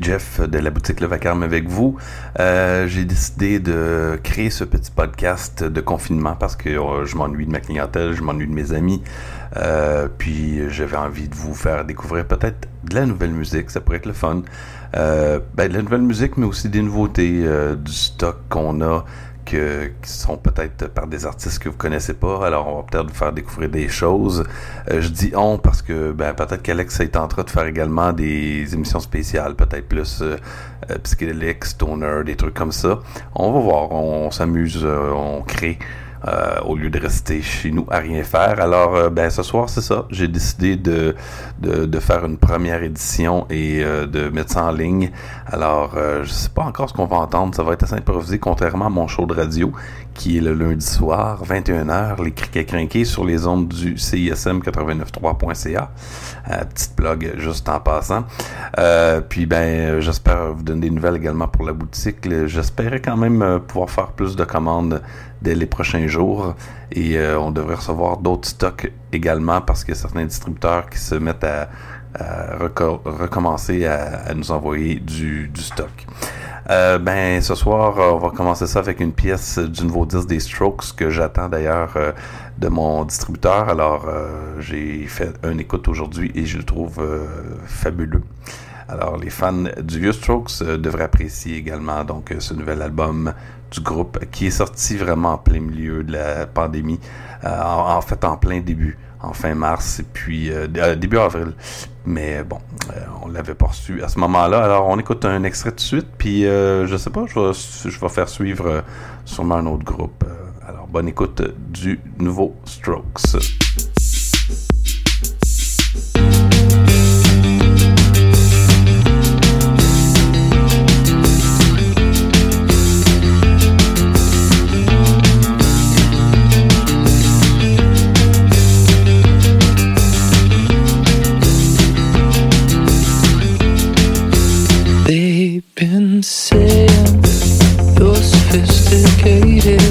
Jeff de la boutique Le Vacarme avec vous. Euh, j'ai décidé de créer ce petit podcast de confinement parce que euh, je m'ennuie de ma clientèle, je m'ennuie de mes amis. Euh, puis j'avais envie de vous faire découvrir peut-être de la nouvelle musique, ça pourrait être le fun. ben, de la nouvelle musique, mais aussi des nouveautés, du stock qu'on a qui sont peut-être par des artistes que vous connaissez pas. Alors, on va peut-être vous faire découvrir des choses. Euh, je dis on parce que ben, peut-être qu'Alex est en train de faire également des émissions spéciales, peut-être plus euh, euh psychédéliques, stoner, des trucs comme ça. On va voir, on, s'amuse, euh, on crée. Euh, au lieu de rester chez nous à rien faire. Alors, euh, ben, ce soir, c'est ça. J'ai décidé de, de, faire une première édition et euh, de mettre ça en ligne. Alors, je sais pas encore ce qu'on va entendre. Ça va être assez improvisé, contrairement à mon show de radio, qui est le lundi soir, 21h, les criquets crinqués sur les ondes du CISM 893.ca. petite blog juste en passant. puis, ben, j'espère vous donner des nouvelles également pour la boutique. J'espérais quand même pouvoir faire plus de commandes dès les prochains jours. Et euh, on devrait recevoir d'autres stocks également parce qu'il y a certains distributeurs qui se mettent à, recommencer à, nous envoyer du, stock. Euh, ben ce soir, on va commencer ça avec une pièce du nouveau disque des Strokes que j'attends d'ailleurs euh, de mon distributeur. Alors j'ai fait un écoute aujourd'hui et je le trouve fabuleux. Alors les fans du vieux Strokes devraient apprécier également donc ce nouvel album du groupe qui est sorti vraiment en plein milieu de la pandémie, euh, en, fait en plein début, en fin mars et puis euh, euh, début avril. Mais bon, on l'avait pas reçu à ce moment-là. Alors on écoute un extrait de suite, puis je sais pas, je vais, je vais faire suivre sûrement un autre groupe. alors bonne écoute du nouveau Strokes. faded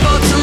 for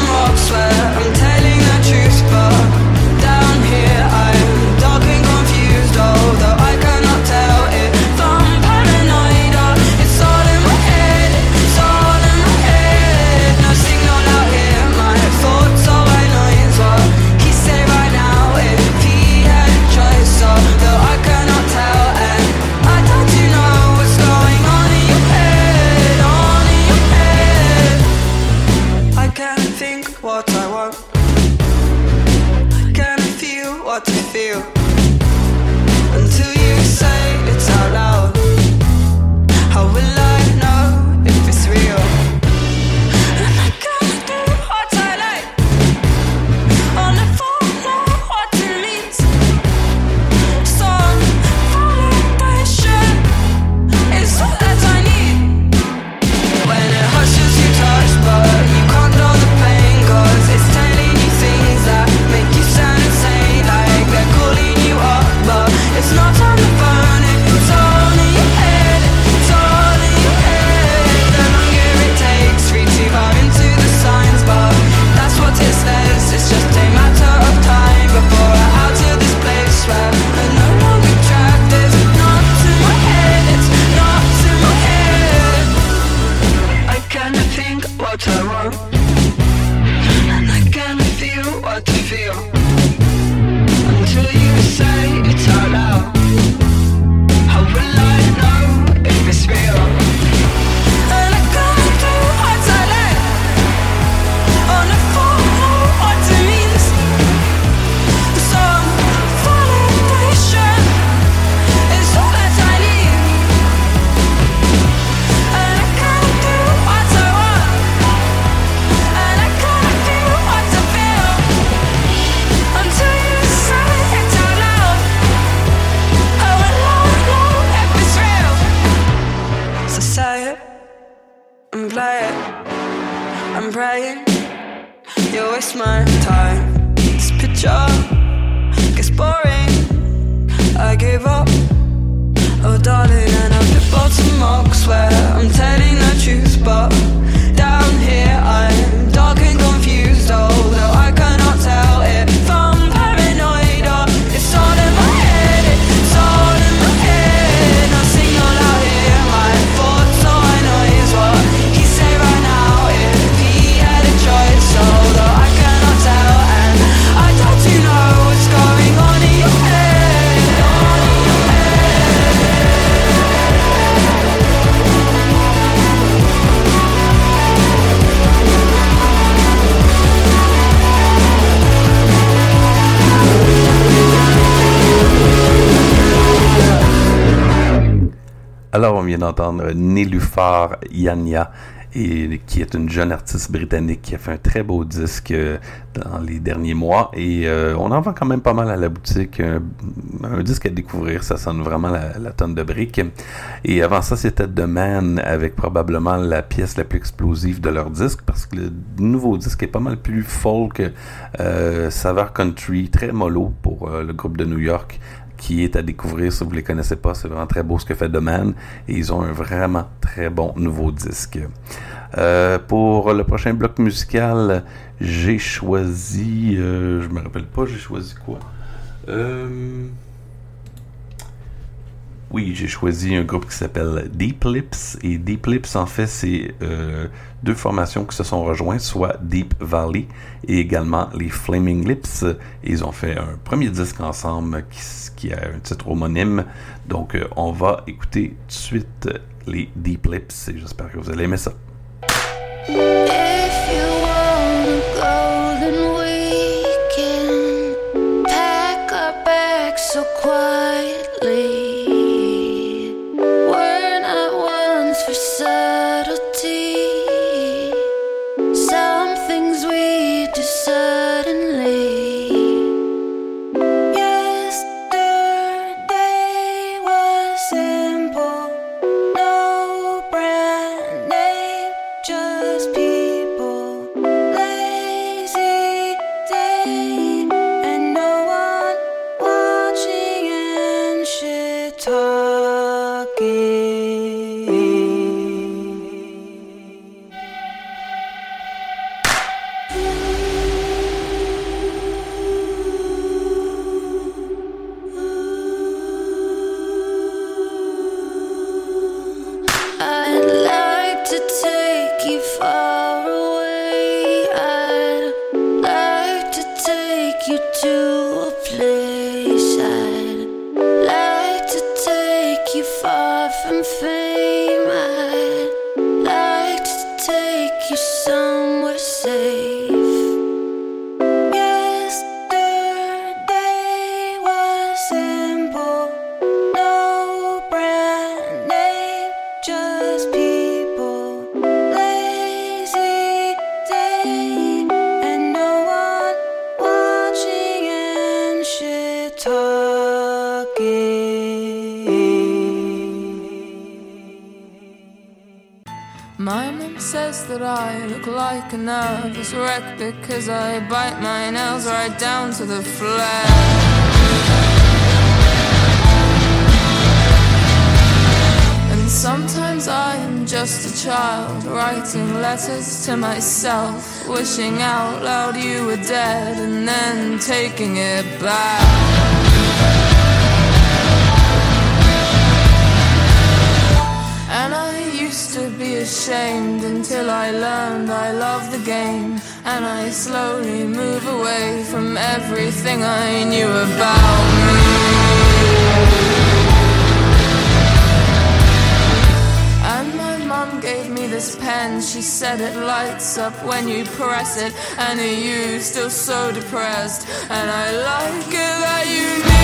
Nélufar Yania, et, qui est une jeune artiste britannique qui a fait un très beau disque dans les derniers mois. Et euh, on en vend quand même pas mal à la boutique. Un, un disque à découvrir, ça sonne vraiment la, la tonne de briques. Et avant ça, c'était The Man avec probablement la pièce la plus explosive de leur disque parce que le nouveau disque est pas mal plus folk, euh, saveur country, très mollo pour euh, le groupe de New York qui est à découvrir si vous ne les connaissez pas. C'est vraiment très beau ce que fait The Man et ils ont un vraiment très bon nouveau disque. Euh, pour le prochain bloc musical, j'ai choisi, euh, je me rappelle pas, j'ai choisi quoi? Euh, oui, j'ai choisi un groupe qui s'appelle Deep Lips. Et Deep Lips, en fait, c'est euh, deux formations qui se sont rejointes, soit Deep Valley et également les Flaming Lips. Ils ont fait un premier disque ensemble qui, qui a un titre homonyme. Donc, euh, on va écouter tout de suite les Deep Lips et j'espère que vous allez aimer ça. That I look like a nervous wreck because I bite my nails right down to the flesh. And sometimes I am just a child writing letters to myself, wishing out loud you were dead and then taking it back. Ashamed until I learned I love the game. And I slowly move away from everything I knew about me. And my mom gave me this pen. She said it lights up when you press it. And are you still so depressed? And I like it that you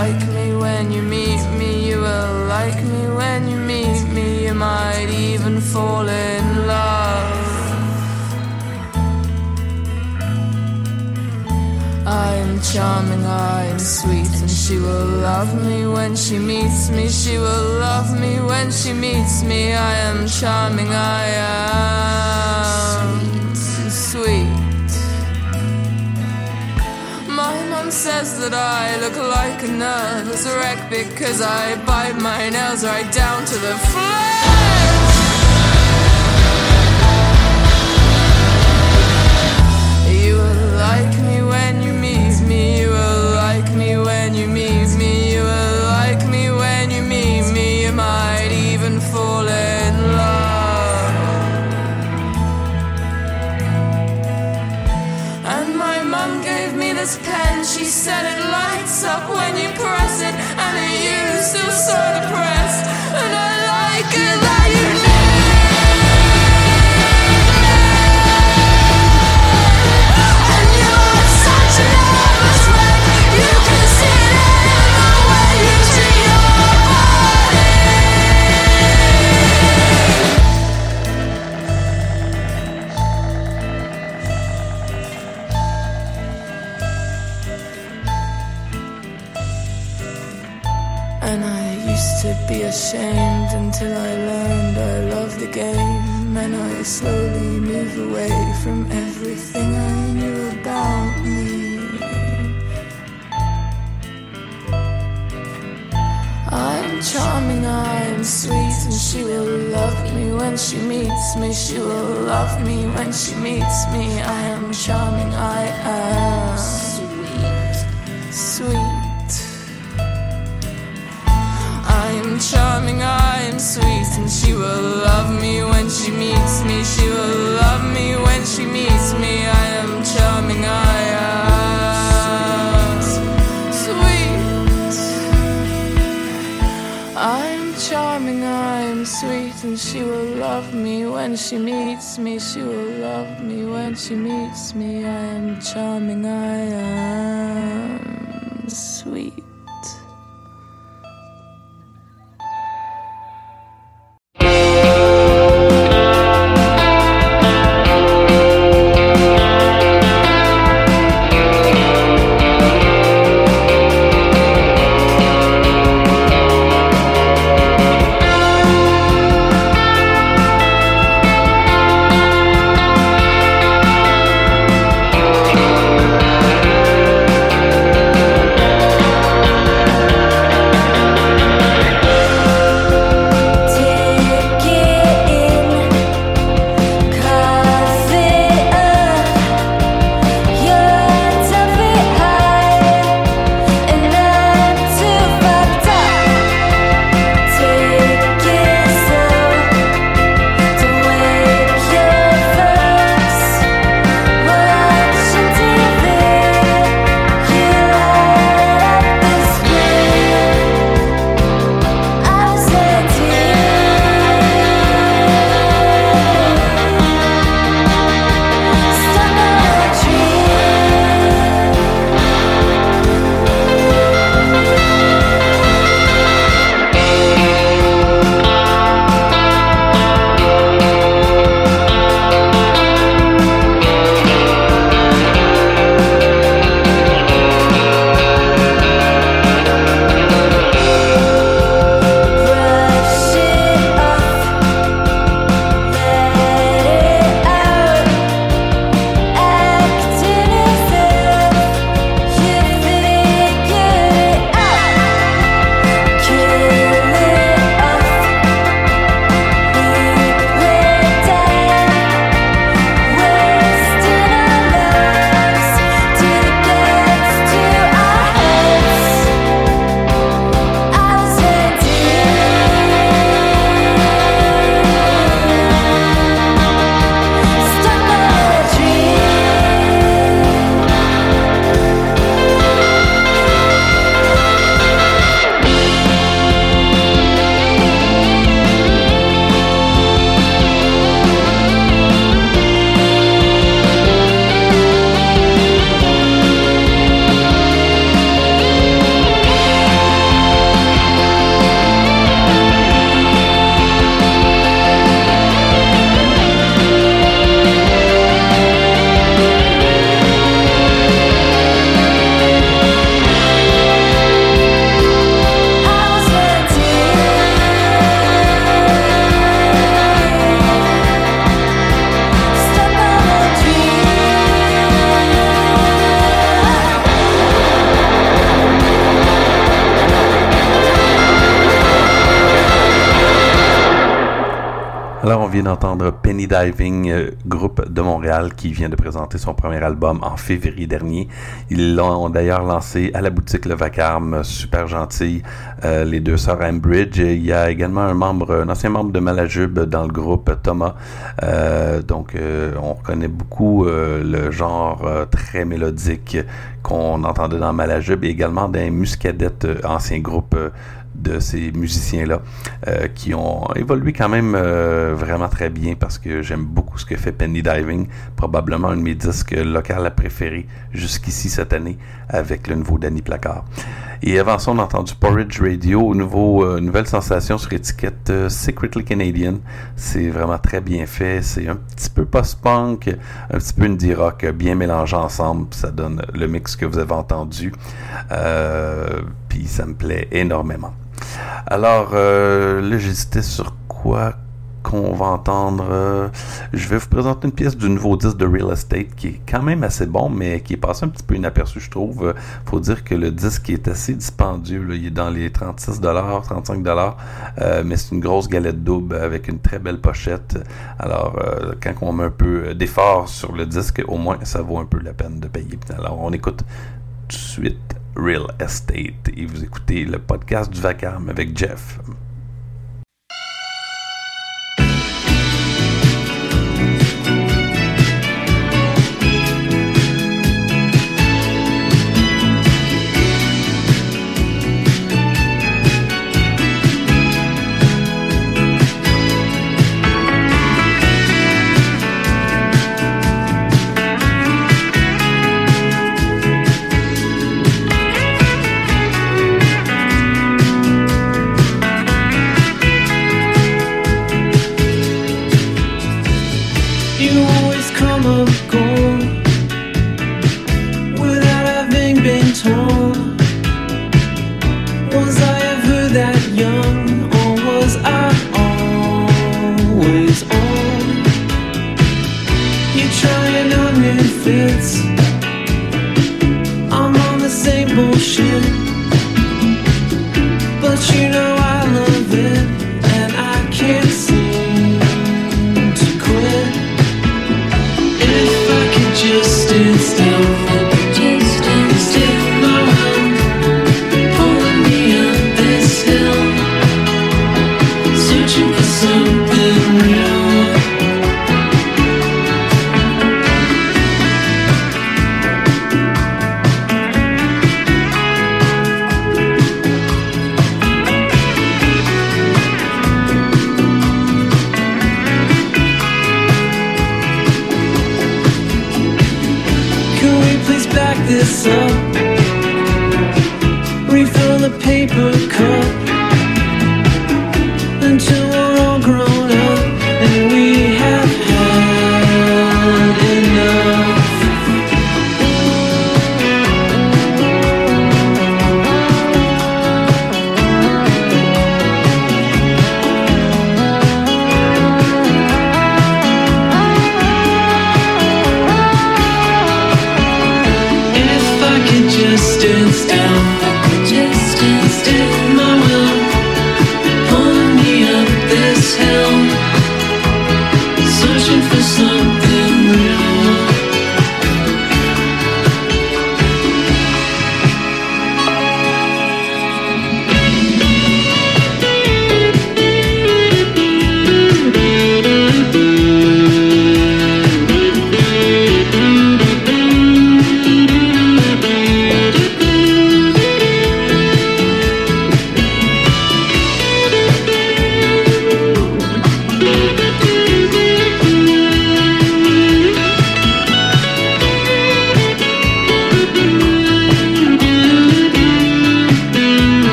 like me when you meet me. You will like me when you meet me. You might even fall in love. I am charming, I am sweet, and she will love me when she meets me. She will love me when she meets me. I am charming, I am Mom says that I look like a nervous wreck because I bite my nails right down to the flesh. the from everything I knew about me. I'm charming, I'm sweet, and she will love me when she meets me. She will love me when she meets me. I am charming, I am sweet, sweet. I am charming, I am sweet, and she will love me when she meets me. She will love me when she meets me. I am charming, I am sweet. I'm charming, I'm sweet, and she will love me when she meets me. She will love me when she meets me. I am charming, I am sweet. D'entendre Penny Diving, euh, groupe de Montréal qui vient de présenter son premier album en février dernier. Ils l'ont d'ailleurs lancé à la boutique Le Vacarme, super gentil, euh, les deux sœurs Ambridge. Il y a également un membre, un ancien membre de Malajube dans le groupe, Thomas. Euh, donc, on reconnaît beaucoup le genre très mélodique qu'on entendait dans Malajube et également dans Muscadet, euh, ancien groupe de ces musiciens-là euh, qui ont évolué quand même euh, vraiment très bien parce que j'aime beaucoup ce que fait Penny Diving, probablement un de mes disques locaux préférés jusqu'ici cette année avec le nouveau Danny Placard. Et avant ça, on a entendu Porridge Radio, nouveau, euh, nouvelle sensation sur étiquette euh, Secretly Canadian. C'est vraiment très bien fait. C'est un petit peu post-punk, un petit peu indie rock, bien mélangé ensemble. Ça donne le mix que vous avez entendu. Euh, Ça me plaît énormément. Alors, euh, là, j'hésitais sur quoi qu'on va entendre. Euh, je vais vous présenter une pièce du nouveau disque de Real Estate qui est quand même assez bon, mais qui est passé un petit peu inaperçu, je trouve. Euh, faut dire que le disque est assez dispendieux. Il est dans les 36 35 euh, mais c'est une grosse galette double avec une très belle pochette. Alors, quand on met un peu d'effort sur le disque, au moins, ça vaut un peu la peine de payer. Alors, on écoute tout de suite Real Estate et vous écoutez le podcast du vacarme avec Jeff. Still,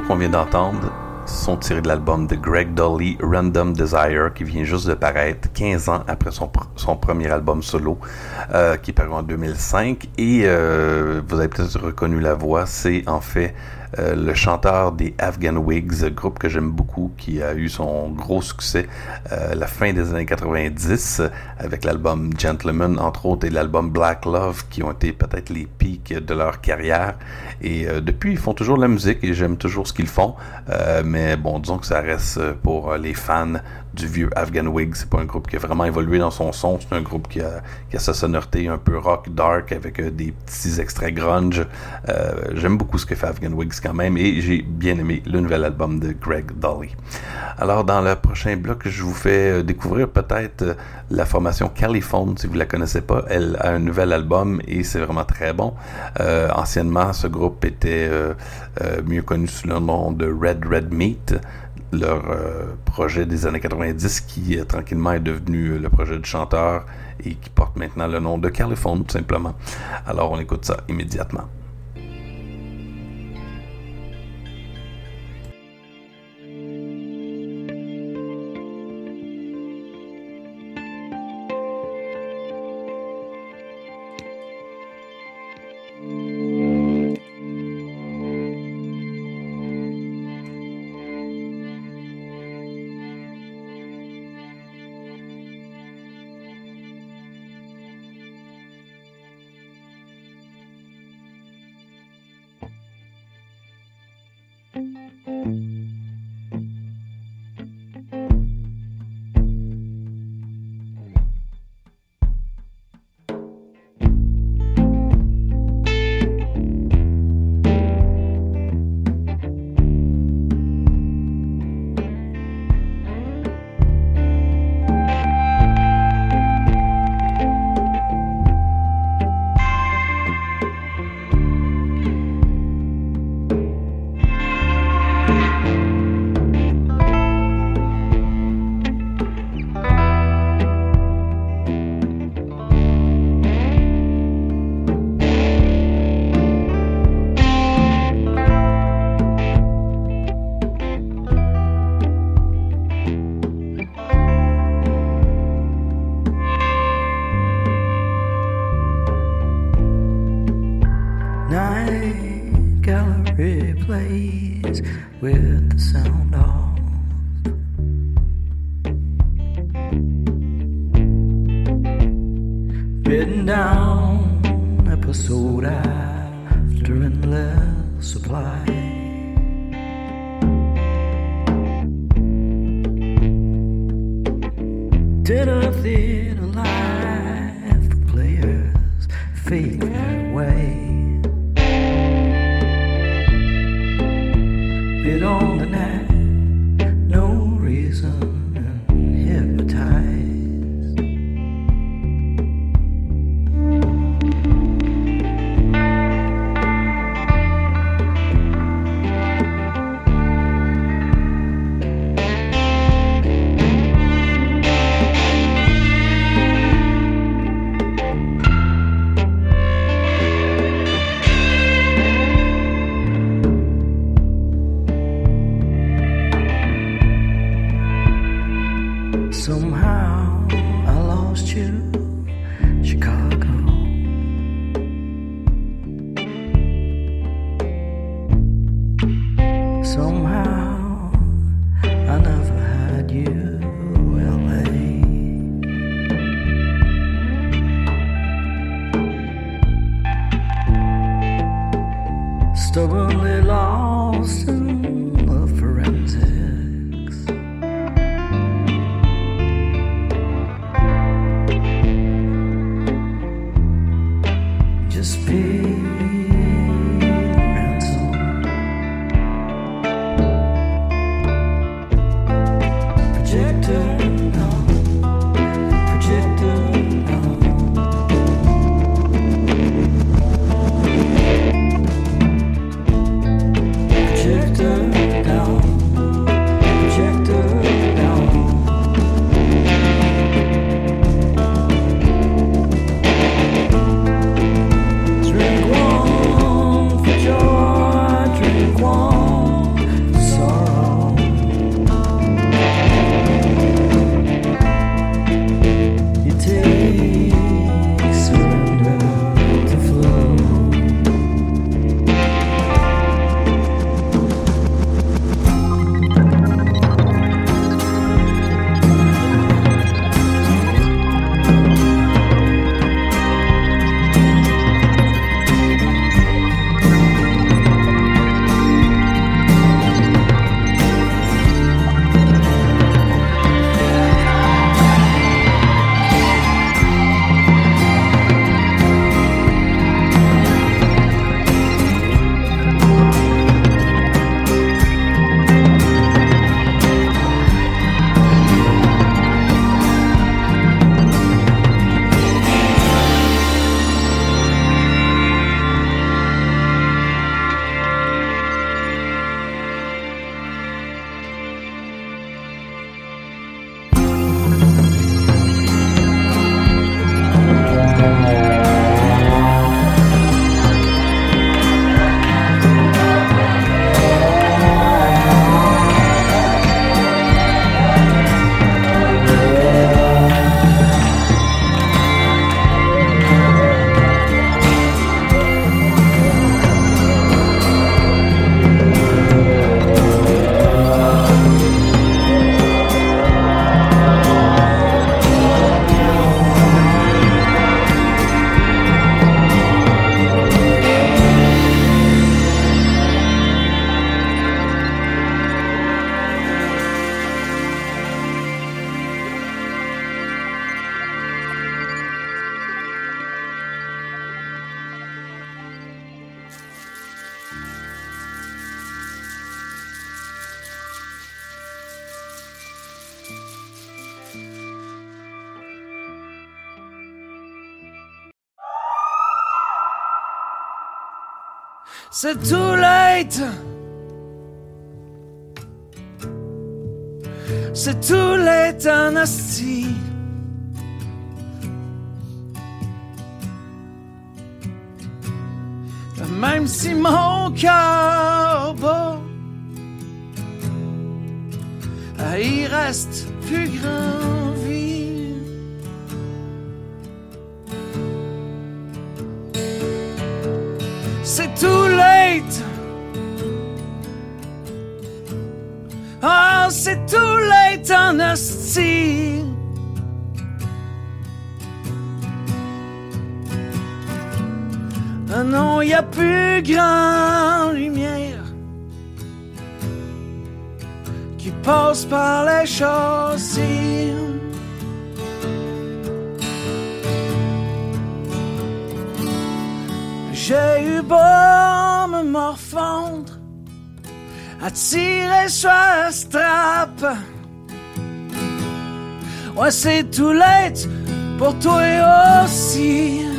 qu'on vient d'entendre sont tirés de l'album de Greg Dolly, Random Desire, qui vient juste de paraître 15 ans après son, pr- son premier album solo, euh, qui est paru en 2005. Et euh, vous avez peut-être reconnu la voix, c'est en fait euh, le chanteur des Afghan Wigs, groupe que j'aime beaucoup, qui a eu son gros succès euh, à la fin des années 90 euh, avec l'album Gentleman, entre autres, et l'album Black Love, qui ont été peut-être les pics de leur carrière. Et euh, depuis, ils font toujours la musique et j'aime toujours ce qu'ils font. Euh, mais bon, disons que ça reste euh, pour euh, les fans du vieux Afghan Wigs. C'est pas un groupe qui a vraiment évolué dans son son. C'est un groupe qui a, sa sonorité un peu rock, dark, avec euh, des petits extraits grunge. Euh, J'aime beaucoup ce que fait Afghan Wigs quand même et j'ai bien aimé le nouvel album de Greg Dolly. Alors, dans le prochain bloc, je vous fais euh, découvrir peut-être euh, la formation Caliphone, si vous la connaissez pas. Elle a un nouvel album et c'est vraiment très bon. Euh, anciennement, ce groupe était mieux connu sous le nom de Red Red Meat leur projet des années 90 qui tranquillement est devenu le projet du chanteur et qui porte maintenant le nom de Caliphone tout simplement. Alors on écoute ça immédiatement. trouble C'est too Non, y a plus grand lumière qui passe par les chaussées. J'ai eu beau me morfondre, à tirer sur la strap. Ouais, c'est too late pour toi aussi.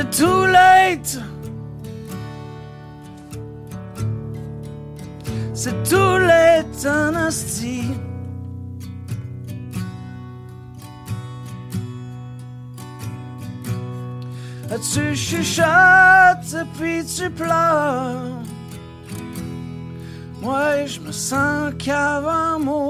C'est too late. C'est too late, asti. Tu chuchotes puis tu pleures? Moi, je me sens qu'avant maudit.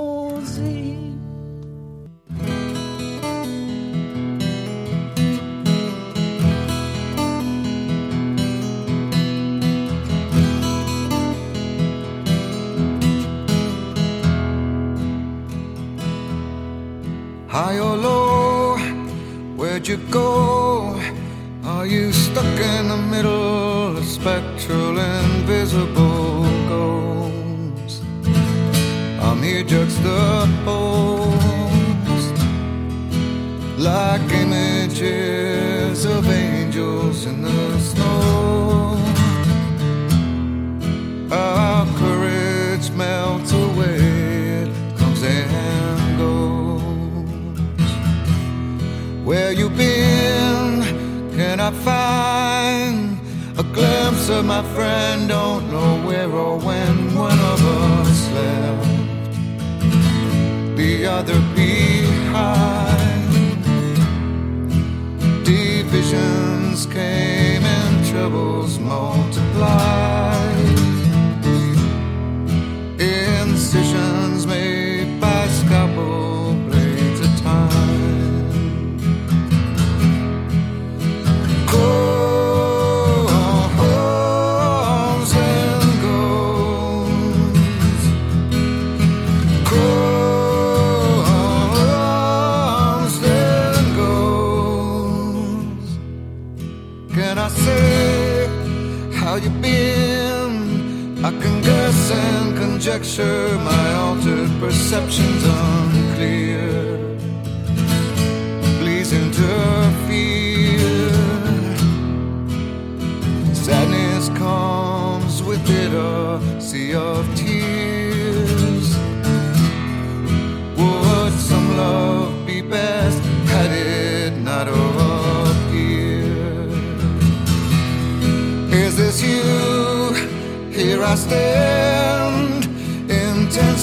Where'd you go? Are you stuck in the middle of spectral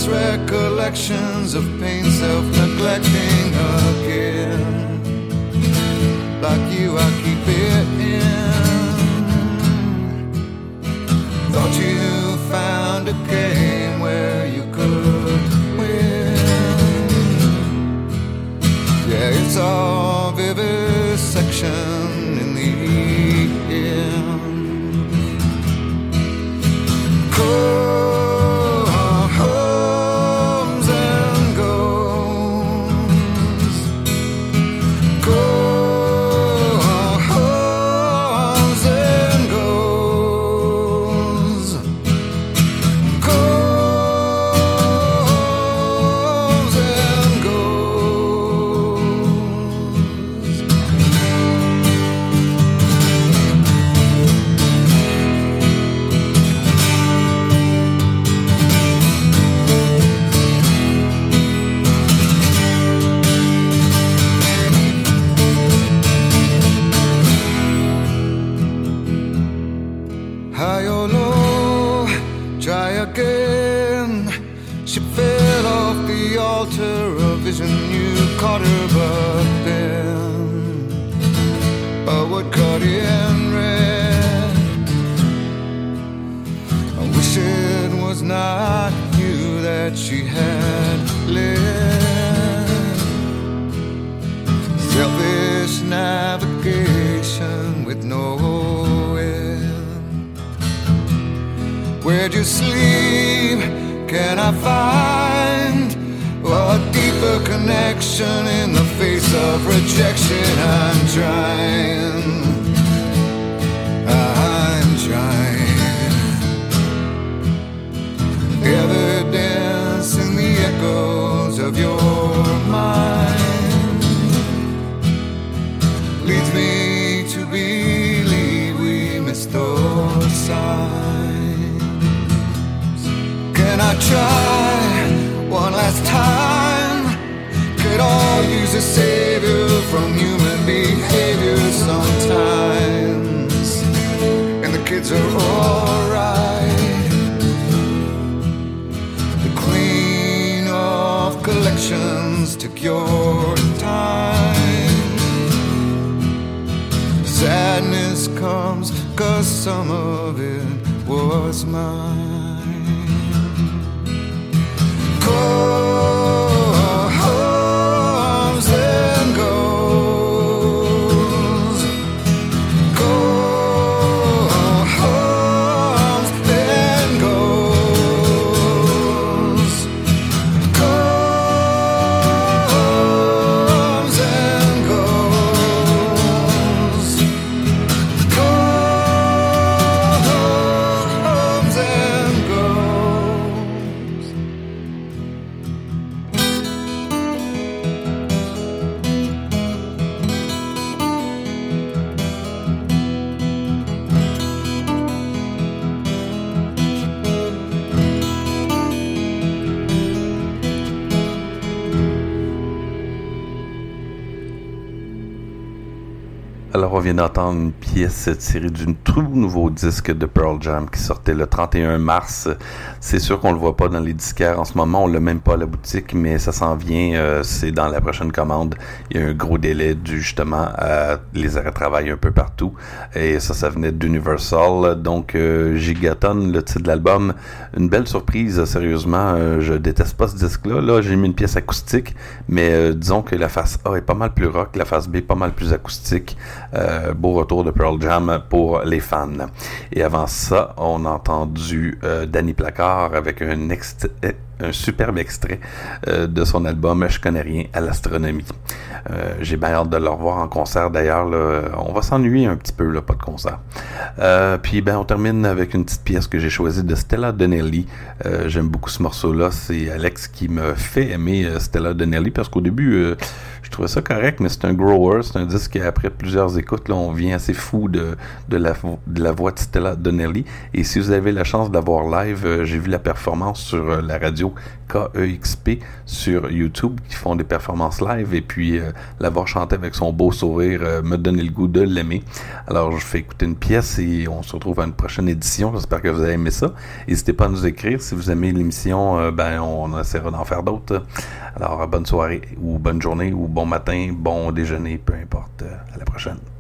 recollections of pain, self neglecting again. Like you, I keep it Where'd you sleep? Can I find a deeper connection in the face of rejection? I'm trying. I'm trying. Evidence in the echoes of your mind Can I try one last time? Could all use a savior from human behavior sometimes. And the kids are alright. The queen of collections took your time. Sadness comes cause some of it was mine cold. Alors, on vient d'entendre une pièce tirée d'un tout nouveau disque de Pearl Jam qui sortait le 31 mars. C'est sûr qu'on le voit pas dans les disquaires en ce moment, on l'a même pas à la boutique, mais ça s'en vient, euh, c'est dans la prochaine commande. Il y a un gros délai dû justement à les arrêts de travail un peu partout. Et ça, ça venait d'Universal. Donc, euh, Gigaton, le titre de l'album, une belle surprise, sérieusement. Euh, je déteste pas ce disque-là. Là, j'ai mis une pièce acoustique, mais disons que la face A est pas mal plus rock, la face B pas mal plus acoustique. Euh, beau retour de Pearl Jam pour les fans. Et avant ça, on a entendu euh, Danny Placard avec un, euh, un superbe extrait euh, de son album Je connais rien à l'astronomie. Euh, J'ai bien hâte de le revoir en concert d'ailleurs. On va s'ennuyer un petit peu, là, pas de concert. Euh, puis ben on termine avec une petite pièce que j'ai choisie de Stella Donnelly. J'aime beaucoup ce morceau-là. C'est Alex qui me fait aimer Stella Donnelly parce qu'au début je trouvais ça correct, mais c'est un grower, c'est un disque qui, après plusieurs écoutes, là, on vient assez fou de, de, la, voix de Stella Donnelly. Et si vous avez la chance d'avoir live, j'ai vu la performance sur la radio KEXP sur YouTube, qui font des performances live, et puis euh, la voir chanter avec son beau sourire euh, me donnait le goût de l'aimer. Alors je fais écouter une pièce et on se retrouve à une prochaine édition. J'espère que vous avez aimé ça. N'hésitez pas à nous écrire. Si vous aimez l'émission, euh, ben on essaiera d'en faire d'autres. Alors bonne soirée ou bonne journée ou bon matin, bon déjeuner, peu importe. À la prochaine.